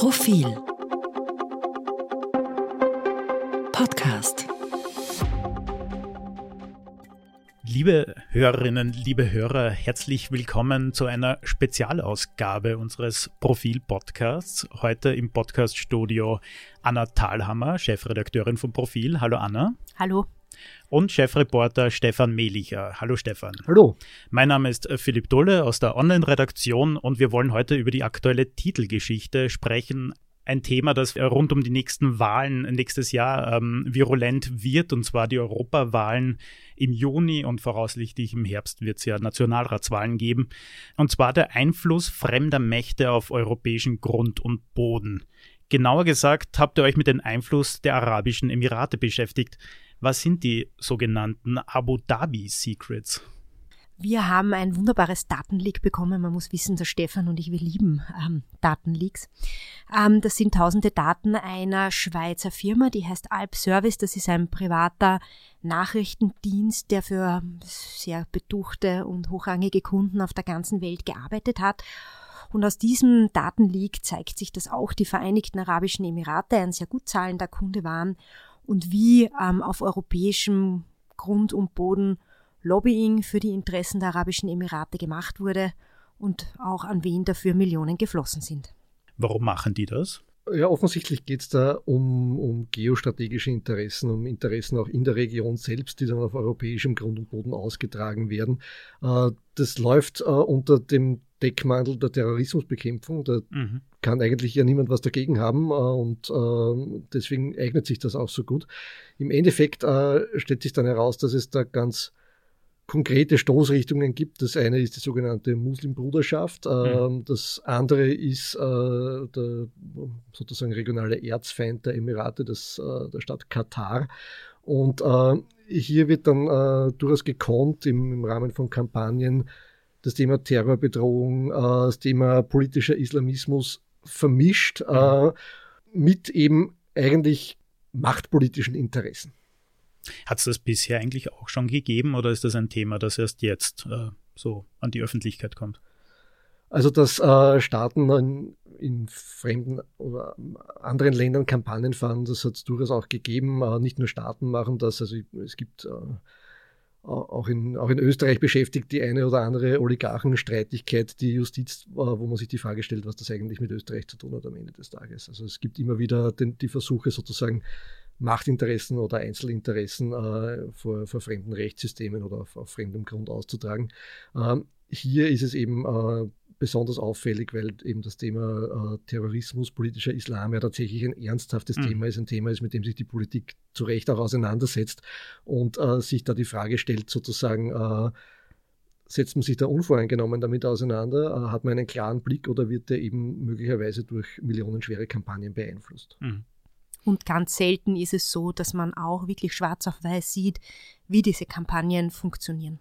Profil Podcast Liebe Hörerinnen, liebe Hörer, herzlich willkommen zu einer Spezialausgabe unseres Profil-Podcasts. Heute im Podcaststudio Anna Thalhammer, Chefredakteurin von Profil. Hallo Anna. Hallo. Und Chefreporter Stefan Mehlicher. Hallo Stefan. Hallo. Mein Name ist Philipp Dolle aus der Online-Redaktion und wir wollen heute über die aktuelle Titelgeschichte sprechen ein Thema, das rund um die nächsten Wahlen nächstes Jahr ähm, virulent wird, und zwar die Europawahlen im Juni und voraussichtlich im Herbst wird es ja Nationalratswahlen geben. Und zwar der Einfluss fremder Mächte auf europäischen Grund und Boden. Genauer gesagt habt ihr euch mit dem Einfluss der Arabischen Emirate beschäftigt. Was sind die sogenannten Abu Dhabi Secrets? Wir haben ein wunderbares Datenleak bekommen. Man muss wissen, dass Stefan und ich, wir lieben ähm, Datenleaks. Ähm, das sind tausende Daten einer Schweizer Firma, die heißt Alp Service. Das ist ein privater Nachrichtendienst, der für sehr beduchte und hochrangige Kunden auf der ganzen Welt gearbeitet hat. Und aus diesem Datenleak zeigt sich, dass auch die Vereinigten Arabischen Emirate ein sehr gut zahlender Kunde waren und wie ähm, auf europäischem Grund und Boden Lobbying für die Interessen der Arabischen Emirate gemacht wurde und auch an wen dafür Millionen geflossen sind. Warum machen die das? Ja, offensichtlich geht es da um, um geostrategische Interessen, um Interessen auch in der Region selbst, die dann auf europäischem Grund und Boden ausgetragen werden. Äh, das läuft äh, unter dem Deckmantel der Terrorismusbekämpfung. Da mhm. kann eigentlich ja niemand was dagegen haben äh, und deswegen eignet sich das auch so gut. Im Endeffekt stellt sich dann heraus, dass es da ganz konkrete Stoßrichtungen gibt. Das eine ist die sogenannte Muslimbruderschaft, mhm. das andere ist äh, der sozusagen regionale Erzfeind der Emirate, das, äh, der Stadt Katar. Und äh, hier wird dann durchaus gekonnt im, im, Rahmen von Kampagnen das Thema Terrorbedrohung, das Thema politischer Islamismus vermischt mhm. mit eben eigentlich machtpolitischen Interessen. Hat es das bisher eigentlich auch schon gegeben oder ist das ein Thema, das erst jetzt äh, so an die Öffentlichkeit kommt? Also, dass äh, Staaten in, in, fremden oder anderen Ländern Kampagnen fahren, das hat es durchaus auch gegeben. Äh, nicht nur Staaten machen das, also es gibt äh, auch in, auch in Österreich beschäftigt die eine oder andere Oligarchenstreitigkeit die Justiz, äh, wo man sich die Frage stellt, was das eigentlich mit Österreich zu tun hat am Ende des Tages. Also es gibt immer wieder den, die Versuche sozusagen Machtinteressen oder Einzelinteressen äh, vor, vor, fremden Rechtssystemen oder auf, auf fremdem Grund auszutragen. Ähm, hier ist es eben äh, besonders auffällig, weil eben das Thema äh, Terrorismus, politischer Islam ja tatsächlich ein ernsthaftes mhm. Thema ist, ein Thema ist, mit dem sich die Politik zu Recht auch auseinandersetzt und äh, sich da die Frage stellt, sozusagen, äh, setzt man sich da unvoreingenommen damit auseinander, äh, hat man einen klaren Blick oder wird der eben möglicherweise durch millionenschwere Kampagnen beeinflusst? Mhm. Und ganz selten ist es so, dass man auch wirklich schwarz auf weiß sieht, wie diese Kampagnen funktionieren.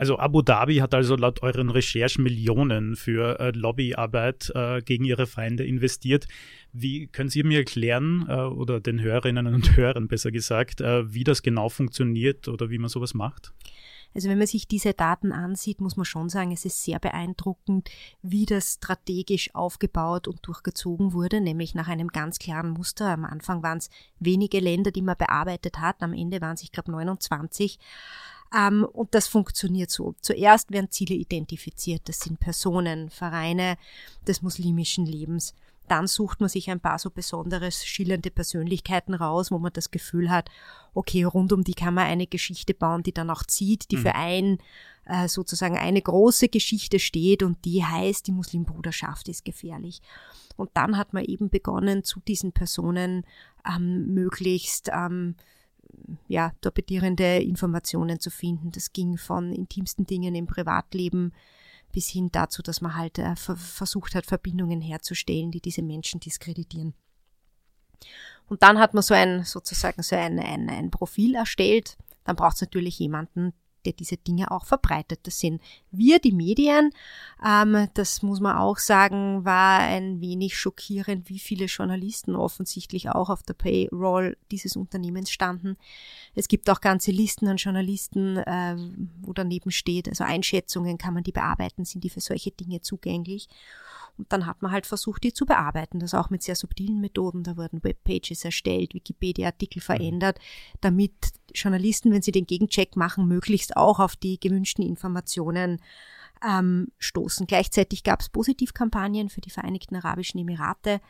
Also Abu Dhabi hat also laut euren Recherchen Millionen für äh, Lobbyarbeit äh, gegen ihre Feinde investiert. Wie können Sie mir erklären, äh, oder den Hörerinnen und Hörern besser gesagt, äh, wie das genau funktioniert oder wie man sowas macht? Also wenn man sich diese Daten ansieht, muss man schon sagen, es ist sehr beeindruckend, wie das strategisch aufgebaut und durchgezogen wurde, nämlich nach einem ganz klaren Muster. Am Anfang waren es wenige Länder, die man bearbeitet hat, am Ende waren es, ich glaube, 29. Ähm, und das funktioniert so. Zuerst werden Ziele identifiziert. Das sind Personen, Vereine des muslimischen Lebens. Dann sucht man sich ein paar so besonderes schillernde Persönlichkeiten raus, wo man das Gefühl hat, okay, rund um die kann man eine Geschichte bauen, die dann auch zieht, die mhm. für ein äh, sozusagen eine große Geschichte steht und die heißt, die Muslimbruderschaft ist gefährlich. Und dann hat man eben begonnen, zu diesen Personen ähm, möglichst ähm, ja, torpedierende Informationen zu finden. Das ging von intimsten Dingen im Privatleben bis hin dazu, dass man halt äh, versucht hat, Verbindungen herzustellen, die diese Menschen diskreditieren. Und dann hat man so ein, sozusagen so ein, ein, ein Profil erstellt. Dann braucht es natürlich jemanden, der diese Dinge auch verbreitet. Das sind wir, die Medien. Ähm, das muss man auch sagen, war ein wenig schockierend, wie viele Journalisten offensichtlich auch auf der Payroll dieses Unternehmens standen. Es gibt auch ganze Listen an Journalisten, äh, wo daneben steht, also Einschätzungen kann man die bearbeiten, sind die für solche Dinge zugänglich. Und dann hat man halt versucht, die zu bearbeiten, das auch mit sehr subtilen Methoden. Da wurden Webpages erstellt, Wikipedia-Artikel verändert, damit Journalisten, wenn sie den Gegencheck machen, möglichst auch auf die gewünschten Informationen ähm, stoßen. Gleichzeitig gab es Positivkampagnen für die Vereinigten Arabischen Emirate.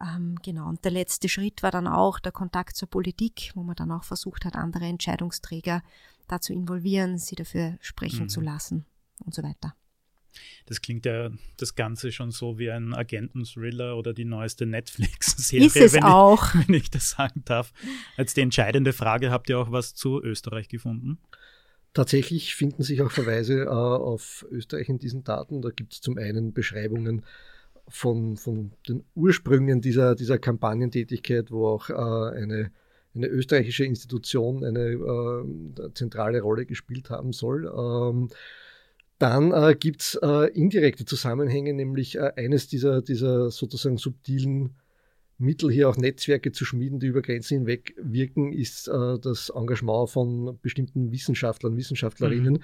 Ähm, genau, und der letzte Schritt war dann auch der Kontakt zur Politik, wo man dann auch versucht hat, andere Entscheidungsträger da zu involvieren, sie dafür sprechen mhm. zu lassen und so weiter. Das klingt ja das Ganze schon so wie ein Agenten-Thriller oder die neueste Netflix-Serie, Ist es wenn, wenn ich das sagen darf. Als die entscheidende Frage, habt ihr auch was zu Österreich gefunden? Tatsächlich finden sich auch Verweise äh, auf Österreich in diesen Daten. Da gibt es zum einen Beschreibungen von, von den Ursprüngen dieser, dieser Kampagnentätigkeit, wo auch äh, eine, eine österreichische Institution eine äh, zentrale Rolle gespielt haben soll. Ähm, dann äh, gibt es äh, indirekte Zusammenhänge, nämlich äh, eines dieser, dieser sozusagen subtilen Mittel, hier auch Netzwerke zu schmieden, die über Grenzen hinweg wirken, ist äh, das Engagement von bestimmten Wissenschaftlern, Wissenschaftlerinnen, mhm.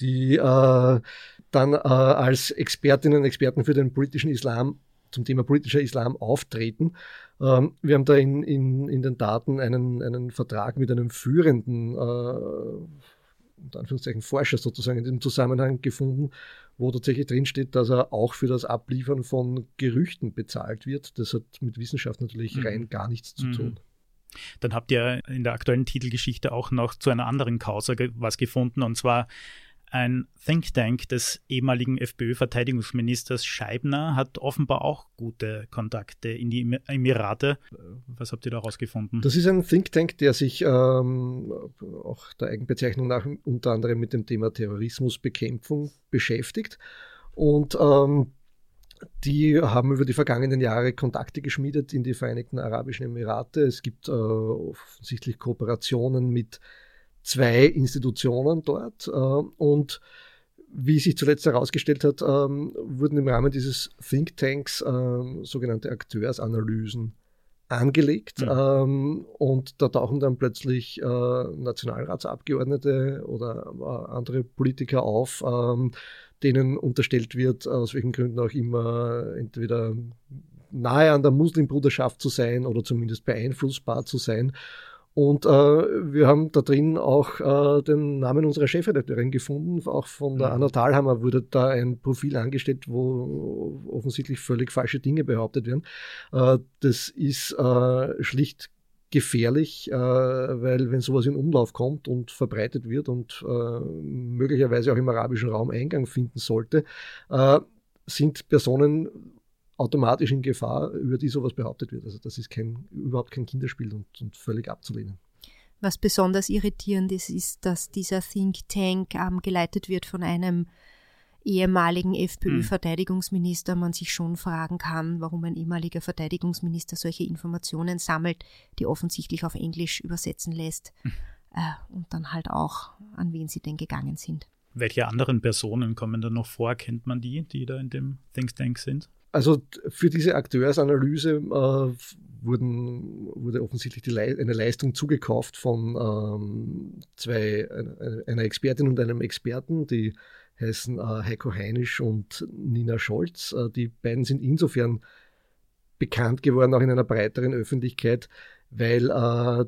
die äh, dann äh, als Expertinnen und Experten für den politischen Islam zum Thema politischer Islam auftreten. Ähm, wir haben da in, in, in den Daten einen, einen Vertrag mit einem führenden äh, unter Anführungszeichen Forscher sozusagen in diesem Zusammenhang gefunden, wo tatsächlich drinsteht, dass er auch für das Abliefern von Gerüchten bezahlt wird. Das hat mit Wissenschaft natürlich mhm. rein gar nichts zu mhm. tun. Dann habt ihr in der aktuellen Titelgeschichte auch noch zu einer anderen Causa was gefunden, und zwar ein Think Tank des ehemaligen FPÖ-Verteidigungsministers Scheibner hat offenbar auch gute Kontakte in die Emirate. Was habt ihr da rausgefunden? Das ist ein Think Tank, der sich ähm, auch der Eigenbezeichnung nach unter anderem mit dem Thema Terrorismusbekämpfung beschäftigt. Und ähm, die haben über die vergangenen Jahre Kontakte geschmiedet in die Vereinigten Arabischen Emirate. Es gibt äh, offensichtlich Kooperationen mit zwei Institutionen dort äh, und wie sich zuletzt herausgestellt hat, ähm, wurden im Rahmen dieses Think Tanks ähm, sogenannte Akteursanalysen angelegt mhm. ähm, und da tauchen dann plötzlich äh, Nationalratsabgeordnete oder äh, andere Politiker auf, ähm, denen unterstellt wird, aus welchen Gründen auch immer, entweder nahe an der Muslimbruderschaft zu sein oder zumindest beeinflussbar zu sein. Und äh, wir haben da drin auch äh, den Namen unserer Chefredakteurin gefunden. Auch von der mhm. Anna Thalhammer wurde da ein Profil angestellt, wo offensichtlich völlig falsche Dinge behauptet werden. Äh, das ist äh, schlicht gefährlich, äh, weil wenn sowas in Umlauf kommt und verbreitet wird und äh, möglicherweise auch im arabischen Raum Eingang finden sollte, sind Personen automatisch in Gefahr, über die sowas behauptet wird. Also das ist kein, überhaupt kein Kinderspiel und, und völlig abzulehnen. Was besonders irritierend ist, ist, dass dieser Think Tank ähm, geleitet wird von einem ehemaligen FPÖ-Verteidigungsminister. Man sich schon fragen kann, warum ein ehemaliger Verteidigungsminister solche Informationen sammelt, die offensichtlich auf Englisch übersetzen lässt hm. äh, und dann halt auch, an wen sie denn gegangen sind. Welche anderen Personen kommen da noch vor? Kennt man die, die da in dem Think Tank sind? Also für diese Akteursanalyse äh, wurden, wurde offensichtlich Le eine Leistung zugekauft von ähm, zwei, eine, einer Expertin und einem Experten, die heißen äh, Heiko Heinisch und Nina Scholz. Äh, die beiden sind insofern bekannt geworden, auch in einer breiteren Öffentlichkeit, weil äh,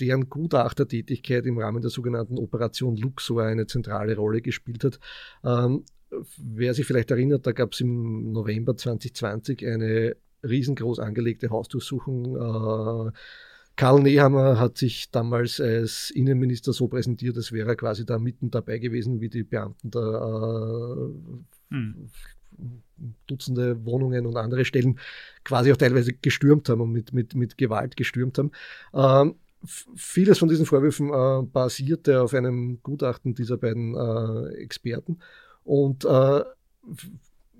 deren Gutachtertätigkeit im Rahmen der sogenannten Operation Luxor eine zentrale Rolle gespielt hat. Ähm, wer sich vielleicht erinnert, da gab es im November 2020 eine riesengroß angelegte Hausdurchsuchung. Äh, Karl Nehammer hat sich damals als Innenminister so präsentiert, als wäre er quasi da mitten dabei gewesen, wie die Beamten da äh, hm. Dutzende Wohnungen und andere Stellen quasi auch teilweise gestürmt haben und mit, mit, mit Gewalt gestürmt haben. Ähm, vieles von diesen Vorwürfen äh, basierte auf einem Gutachten dieser beiden äh, Experten. Und äh,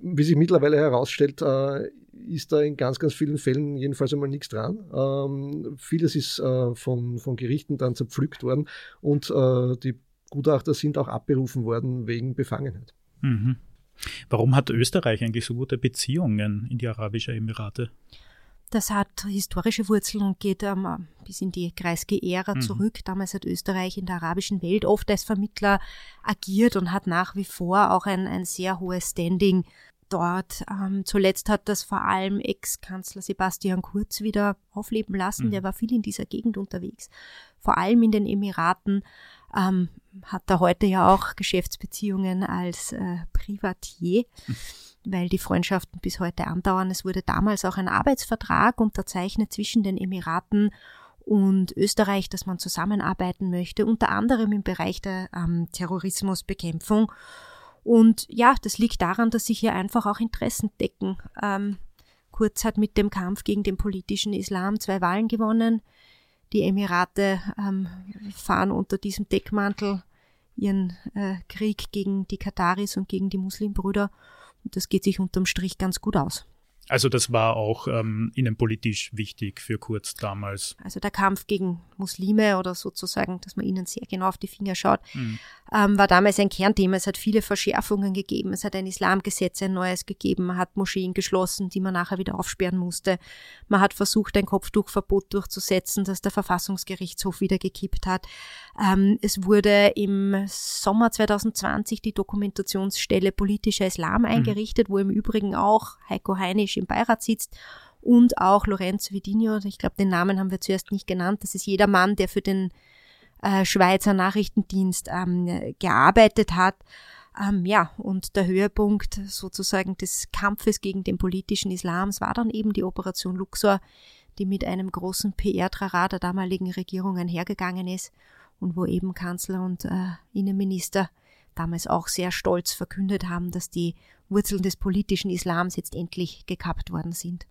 wie sich mittlerweile herausstellt, äh, ist da in ganz, ganz vielen Fällen jedenfalls einmal nichts dran. Ähm, vieles ist äh, von, von Gerichten dann zerpflückt worden und äh, die Gutachter sind auch abberufen worden wegen Befangenheit. Mhm. Warum hat Österreich eigentlich so gute Beziehungen in die Arabischen Emirate? Das hat historische Wurzeln und geht ähm, bis in die Kreisky-Ära mhm. zurück. Damals hat Österreich in der arabischen Welt oft als Vermittler agiert und hat nach wie vor auch ein, ein sehr hohes Standing dort. Ähm, zuletzt hat das vor allem Ex-Kanzler Sebastian Kurz wieder aufleben lassen. Mhm. Der war viel in dieser Gegend unterwegs, vor allem in den Emiraten. Ähm, hat er heute ja auch Geschäftsbeziehungen als äh, Privatier. Mhm weil die Freundschaften bis heute andauern. Es wurde damals auch ein Arbeitsvertrag unterzeichnet zwischen den Emiraten und Österreich, dass man zusammenarbeiten möchte, unter anderem im Bereich der ähm, Terrorismusbekämpfung. Und ja, das liegt daran, dass sich hier einfach auch Interessen decken. Ähm, Kurz hat mit dem Kampf gegen den politischen Islam zwei Wahlen gewonnen. Die Emirate ähm, fahren unter diesem Deckmantel ihren äh, Krieg gegen die Kataris und gegen die Muslimbrüder. Das geht sich unterm Strich ganz gut aus. Also das war auch ähm, innenpolitisch wichtig für Kurz damals. Also der Kampf gegen Muslime oder sozusagen, dass man ihnen sehr genau auf die Finger schaut, mhm. ähm, war damals ein Kernthema. Es hat viele Verschärfungen gegeben. Es hat ein Islamgesetz, ein neues gegeben. Man hat Moscheen geschlossen, die man nachher wieder aufsperren musste. Man hat versucht, ein Kopftuchverbot durchzusetzen, das der Verfassungsgerichtshof wieder gekippt hat. Ähm, es wurde im Sommer 2020 die Dokumentationsstelle politischer Islam mhm. eingerichtet, mhm. wo im Übrigen auch Heiko Heinisch im Beirat sitzt und auch Lorenzo Vidinho, ich glaube, den Namen haben wir zuerst nicht genannt, das ist jeder Mann, der für den äh, Schweizer Nachrichtendienst ähm, gearbeitet hat. Ähm, ja, und der Höhepunkt sozusagen des Kampfes gegen den politischen Islams war dann eben die Operation Luxor, die mit einem großen PR-Trara der damaligen Regierung einhergegangen ist und wo eben Kanzler und äh, Innenminister damals auch sehr stolz verkündet haben, dass die Wurzeln des politischen Islams jetzt endlich gekappt worden sind.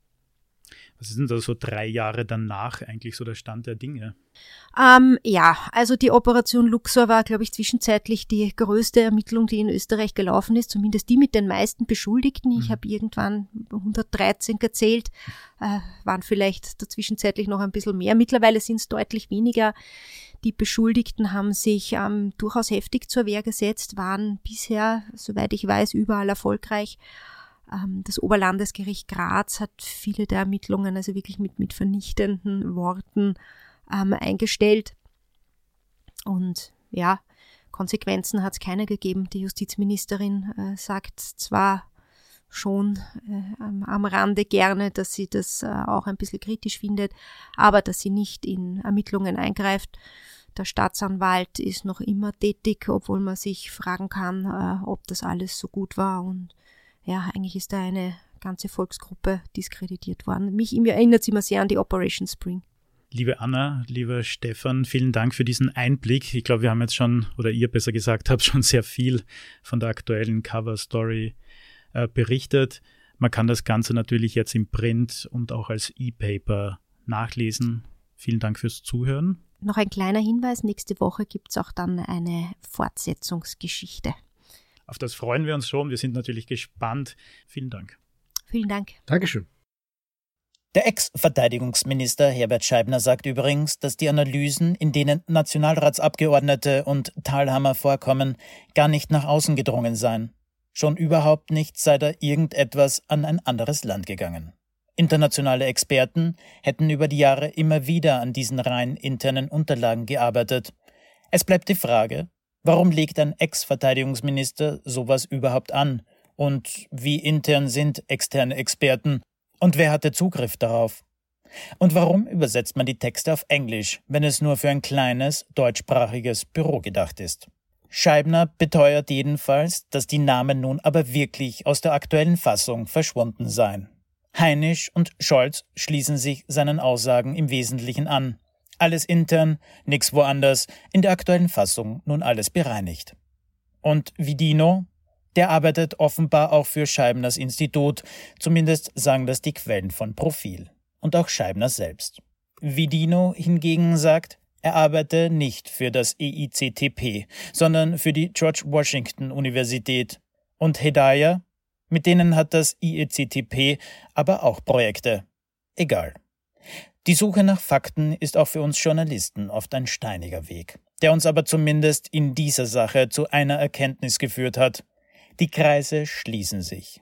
Was ist denn da so drei Jahre danach eigentlich so der Stand der Dinge? Ähm, ja, also die Operation Luxor war, glaube ich, zwischenzeitlich die größte Ermittlung, die in Österreich gelaufen ist, zumindest die mit den meisten Beschuldigten. Ich mhm. habe irgendwann 113 gezählt, äh, waren vielleicht dazwischenzeitlich noch ein bisschen mehr. Mittlerweile sind es deutlich weniger. Die Beschuldigten haben sich ähm, durchaus heftig zur Wehr gesetzt, waren bisher, soweit ich weiß, überall erfolgreich. Ähm, das Oberlandesgericht Graz hat viele der Ermittlungen also wirklich mit, mit vernichtenden Worten ähm, eingestellt. Und ja, Konsequenzen hat es keine gegeben. Die Justizministerin äh, sagt zwar schon äh, am Rande gerne, dass sie das äh, auch ein bisschen kritisch findet, aber dass sie nicht in Ermittlungen eingreift. Der Staatsanwalt ist noch immer tätig, obwohl man sich fragen kann, äh, ob das alles so gut war. Und ja, eigentlich ist da eine ganze Volksgruppe diskreditiert worden. Mich erinnert es immer sehr an die Operation Spring. Liebe Anna, lieber Stefan, vielen Dank für diesen Einblick. Ich glaube, wir haben jetzt schon, oder ihr besser gesagt habt, schon sehr viel von der aktuellen Cover-Story äh, berichtet. Man kann das Ganze natürlich jetzt im Print und auch als E-Paper nachlesen. Vielen Dank fürs Zuhören. Noch ein kleiner Hinweis, nächste Woche gibt es auch dann eine Fortsetzungsgeschichte. Auf das freuen wir uns schon. Wir sind natürlich gespannt. Vielen Dank. Vielen Dank. Dankeschön. Der Ex-Verteidigungsminister Herbert Scheibner sagt übrigens, dass die Analysen, in denen Nationalratsabgeordnete und Thalhammer vorkommen, gar nicht nach außen gedrungen seien. Schon überhaupt nicht sei da irgendetwas an ein anderes Land gegangen. Internationale Experten hätten über die Jahre immer wieder an diesen rein internen Unterlagen gearbeitet. Es bleibt die Frage, warum legt ein Ex-Verteidigungsminister sowas überhaupt an? Und wie intern sind externe Experten? Und wer hatte Zugriff darauf? Und warum übersetzt man die Texte auf Englisch, wenn es nur für ein kleines deutschsprachiges Büro gedacht ist? Scheibner beteuert jedenfalls, dass die Namen nun aber wirklich aus der aktuellen Fassung verschwunden seien. Heinisch und Scholz schließen sich seinen Aussagen im Wesentlichen an. Alles intern, nix woanders, in der aktuellen Fassung nun alles bereinigt. Und Vidino? Der arbeitet offenbar auch für Scheibners Institut, zumindest sagen das die Quellen von Profil. Und auch Scheibner selbst. Vidino hingegen sagt, er arbeite nicht für das EICTP, sondern für die George Washington Universität. Und Hedaya, mit denen hat das IECTP aber auch Projekte. Egal. Die Suche nach Fakten ist auch für uns Journalisten oft ein steiniger Weg, der uns aber zumindest in dieser Sache zu einer Erkenntnis geführt hat. Die Kreise schließen sich.